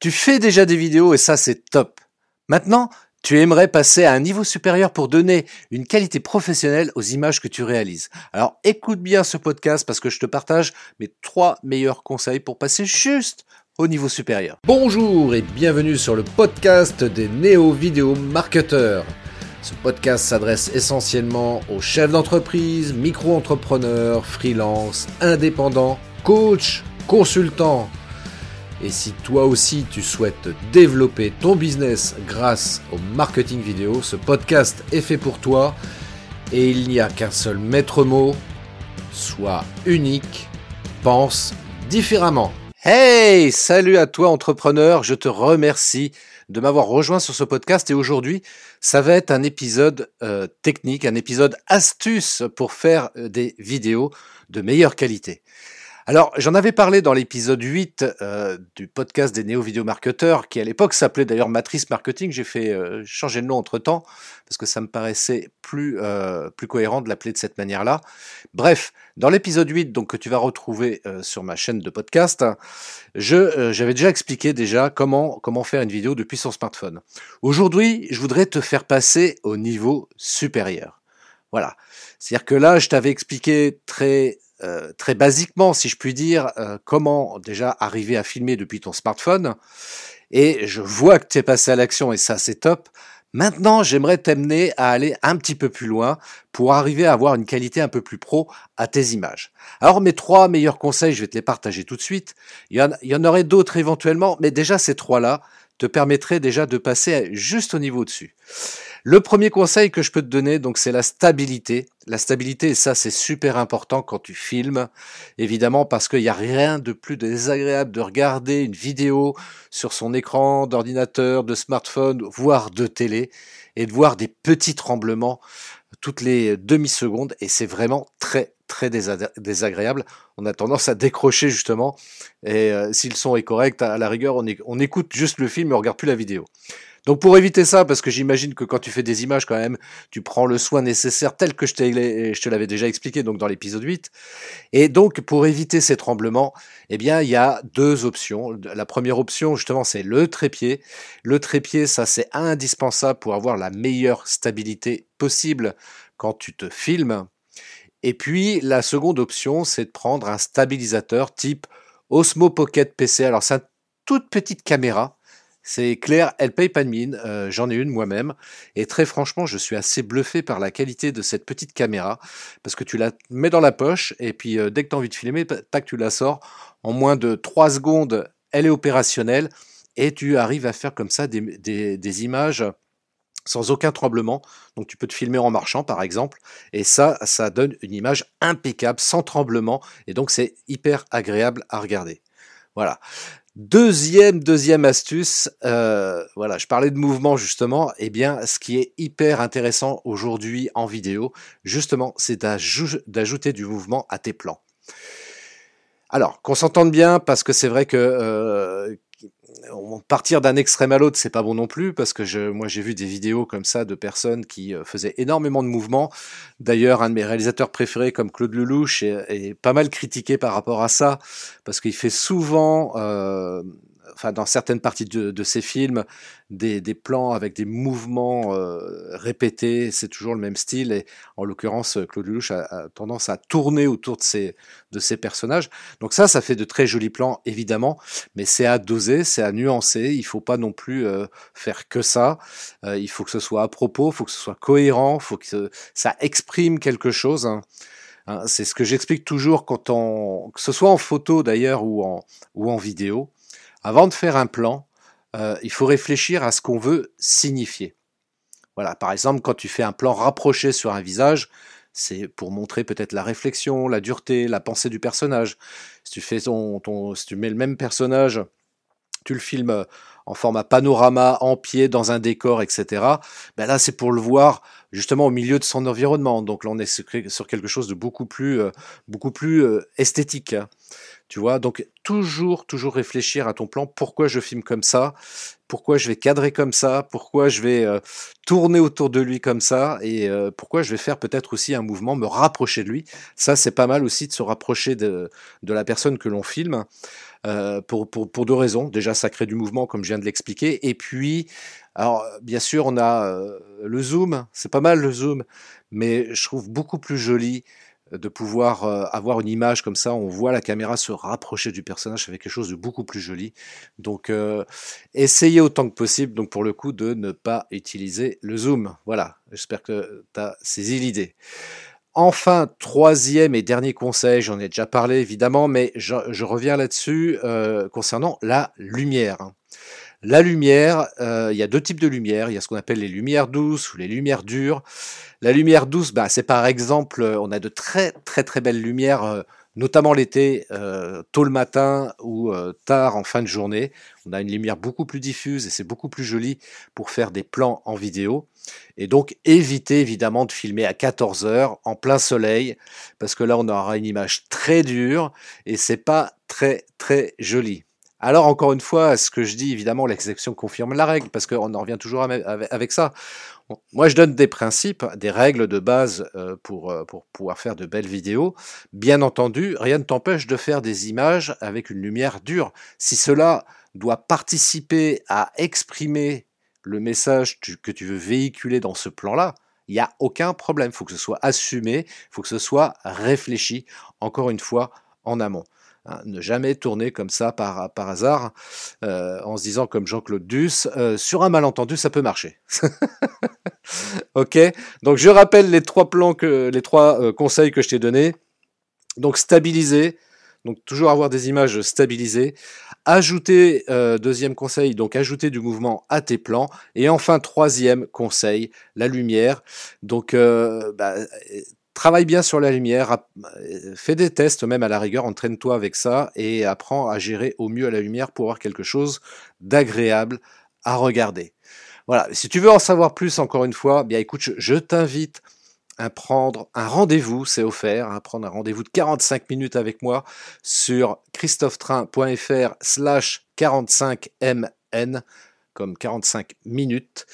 Tu fais déjà des vidéos et ça c'est top. Maintenant, tu aimerais passer à un niveau supérieur pour donner une qualité professionnelle aux images que tu réalises. Alors écoute bien ce podcast parce que je te partage mes trois meilleurs conseils pour passer juste au niveau supérieur. Bonjour et bienvenue sur le podcast des néo-vidéo marketeurs. Ce podcast s'adresse essentiellement aux chefs d'entreprise, micro-entrepreneurs, freelance, indépendants, coachs, consultants et si toi aussi tu souhaites développer ton business grâce au marketing vidéo, ce podcast est fait pour toi. Et il n'y a qu'un seul maître mot, sois unique, pense différemment. Hey, salut à toi entrepreneur, je te remercie de m'avoir rejoint sur ce podcast. Et aujourd'hui ça va être un épisode euh, technique, un épisode astuce pour faire euh, des vidéos de meilleure qualité. Alors, j'en avais parlé dans l'épisode 8 euh, du podcast des néo-vidéo-marketeurs, qui à l'époque s'appelait d'ailleurs Matrice Marketing. J'ai fait euh, changer de nom entre-temps, parce que ça me paraissait plus, euh, plus cohérent de l'appeler de cette manière-là. Bref, dans l'épisode 8, donc, que tu vas retrouver sur ma chaîne de podcast, je, j'avais déjà expliqué déjà comment, comment faire une vidéo depuis son smartphone. Aujourd'hui, je voudrais te faire passer au niveau supérieur. Voilà. C'est-à-dire que là, je t'avais expliqué très euh, très basiquement, si je puis dire, euh, comment déjà arriver à filmer depuis ton smartphone. Et je vois que tu es passé à l'action et ça c'est top. Maintenant, j'aimerais t'amener à aller un petit peu plus loin pour arriver à avoir une qualité un peu plus pro à tes images. Alors mes trois meilleurs conseils, je vais te les partager tout de suite. Il y en, il y en aurait d'autres éventuellement, mais déjà ces trois-là te permettraient déjà de passer juste au niveau dessus. Le premier conseil que je peux te donner, donc, c'est la stabilité. La stabilité, et ça, c'est super important quand tu filmes, évidemment, parce qu'il n'y a rien de plus désagréable de regarder une vidéo sur son écran d'ordinateur, de smartphone, voire de télé, et de voir des petits tremblements toutes les demi-secondes, et c'est vraiment très, très désagréable. On a tendance à décrocher justement, et euh, si le son est correct, à la rigueur, on, écoute juste le film et on regarde plus la vidéo. Donc pour éviter ça, parce que j'imagine que quand tu fais des images quand même, tu prends le soin nécessaire tel que je, je te l'avais déjà expliqué donc dans l'épisode 8. Et donc pour éviter ces tremblements, eh bien il y a deux options. La première option justement c'est le trépied. Le trépied ça c'est indispensable pour avoir la meilleure stabilité possible quand tu te filmes. Et puis la seconde option c'est de prendre un stabilisateur type Osmo Pocket PC. Alors c'est une toute petite caméra c'est clair, elle paye pas de mine. Euh, j'en ai une moi-même. Et très franchement, je suis assez bluffé par la qualité de cette petite caméra. Parce que tu la mets dans la poche et puis euh, dès que tu as envie de filmer, tac, tu la sors. En moins de 3 secondes, elle est opérationnelle. Et tu arrives à faire comme ça des, images sans aucun tremblement. Donc tu peux te filmer en marchant par exemple. Et ça, ça donne une image impeccable, sans tremblement. Et donc c'est hyper agréable à regarder. Voilà. Deuxième, deuxième astuce, euh, voilà, je parlais de mouvement justement, eh bien, ce qui est hyper intéressant aujourd'hui en vidéo, justement, c'est d'ajouter du mouvement à tes plans. Alors, qu'on s'entende bien, parce que c'est vrai que euh, partir d'un extrême à l'autre, c'est pas bon non plus, parce que je, moi j'ai vu des vidéos comme ça de personnes qui euh, faisaient énormément de mouvements. D'ailleurs, un de mes réalisateurs préférés, comme Claude Lelouch, est, pas mal critiqué par rapport à ça, parce qu'il fait souvent euh, enfin dans certaines parties de, de ces films, des, des, plans avec des mouvements euh, répétés, c'est toujours le même style. Et en l'occurrence, Claude Lelouch a, tendance à tourner autour de ces, de ces personnages. Donc ça, ça fait de très jolis plans, évidemment, mais c'est à doser, c'est à nuancer. Il faut pas non plus euh, faire que ça. Euh, il faut que ce soit à propos, il faut que ce soit cohérent, il faut que ça exprime quelque chose. Hein. Hein, c'est ce que j'explique toujours quand on, que ce soit en photo d'ailleurs ou en, ou en vidéo. Avant de faire un plan, euh, il faut réfléchir à ce qu'on veut signifier. Voilà, par exemple, quand tu fais un plan rapproché sur un visage, c'est pour montrer peut-être la réflexion, la dureté, la pensée du personnage. Si tu fais ton, si tu mets le même personnage, tu le filmes en format panorama, en pied, dans un décor, etc. Ben là, c'est pour le voir justement au milieu de son environnement. Donc là, on est sur quelque chose de beaucoup plus, euh, beaucoup plus euh, esthétique. Tu vois, donc toujours, toujours réfléchir à ton plan. Pourquoi je filme comme ça? Pourquoi je vais cadrer comme ça? Pourquoi je vais euh, tourner autour de lui comme ça? Et euh, pourquoi je vais faire peut-être aussi un mouvement, me rapprocher de lui? Ça, c'est pas mal aussi de se rapprocher de, la personne que l'on filme. euh, pour, pour, pour, deux raisons. Déjà, ça crée du mouvement, comme je viens de l'expliquer. Et puis, alors, bien sûr, on a le zoom, c'est pas mal le zoom, mais je trouve beaucoup plus joli de pouvoir euh, avoir une image comme ça, on voit la caméra se rapprocher du personnage avec quelque chose de beaucoup plus joli. Donc euh, essayez autant que possible, donc pour le coup, de ne pas utiliser le zoom. Voilà, j'espère que tu as saisi l'idée. Enfin, troisième et dernier conseil, j'en ai déjà parlé évidemment, mais je, reviens là-dessus euh, concernant la lumière. La lumière, il y a deux types de lumière. Il y a ce qu'on appelle les lumières douces ou les lumières dures. La lumière douce, bah, c'est par exemple, euh, on a de très très très belles lumières, euh, notamment l'été, euh, tôt le matin ou tard en fin de journée. On a une lumière beaucoup plus diffuse et c'est beaucoup plus joli pour faire des plans en vidéo. Et donc évitez évidemment de filmer à 14 heures en plein soleil, parce que là on aura une image très dure et c'est pas très très joli. Alors encore une fois, ce que je dis, évidemment, l'exception confirme la règle, parce qu'on en revient toujours avec ça. Moi, je donne des principes, des règles de base euh, pour, euh, pour pouvoir faire de belles vidéos. Bien entendu, rien ne t'empêche de faire des images avec une lumière dure. Si cela doit participer à exprimer le message que tu veux véhiculer dans ce plan-là, il n'y a aucun problème. Il faut que ce soit assumé, il faut que ce soit réfléchi, encore une fois, en amont. Hein, ne jamais tourner comme ça par, hasard, euh, en se disant comme Jean-Claude Duss, euh, sur un malentendu, ça peut marcher. ok Donc je rappelle les trois plans que les trois euh, conseils que je t'ai donnés. Donc stabiliser, donc toujours avoir des images stabilisées. Ajouter, deuxième conseil, donc ajouter du mouvement à tes plans. Et enfin, troisième conseil, la lumière. Donc bah, Travaille bien sur la lumière, fais des tests même à la rigueur, entraîne-toi avec ça et apprends à gérer au mieux la lumière pour avoir quelque chose d'agréable à regarder. Voilà, si tu veux en savoir plus encore une fois, bien écoute, je, t'invite à prendre un rendez-vous, c'est offert, à prendre un rendez-vous de 45 minutes avec moi sur christophetrain.fr slash 45mn comme 45 minutes.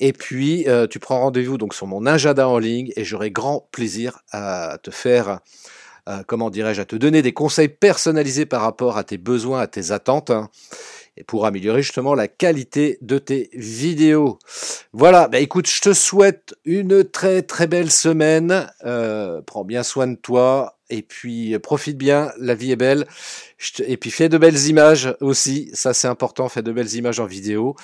Et puis, euh, tu prends rendez-vous donc sur mon agenda en ligne et j'aurai grand plaisir à te faire, euh, comment dirais-je, à te donner des conseils personnalisés par rapport à tes besoins, à tes attentes. Hein, et pour améliorer justement la qualité de tes vidéos. Voilà, bah écoute, je te souhaite une très très belle semaine. Euh, prends bien soin de toi, et puis profite bien, la vie est belle. Et puis fais de belles images aussi, ça c'est important, fais de belles images en vidéo.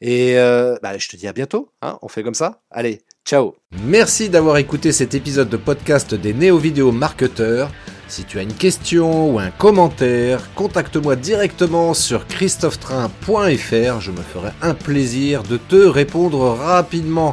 Et euh, bah, je te dis à bientôt, hein, on fait comme ça. Allez, ciao Merci d'avoir écouté cet épisode de podcast des néo-vidéo marketeurs. Si tu as une question ou un commentaire, contacte-moi directement sur christophetrain.fr, je me ferai un plaisir de te répondre rapidement.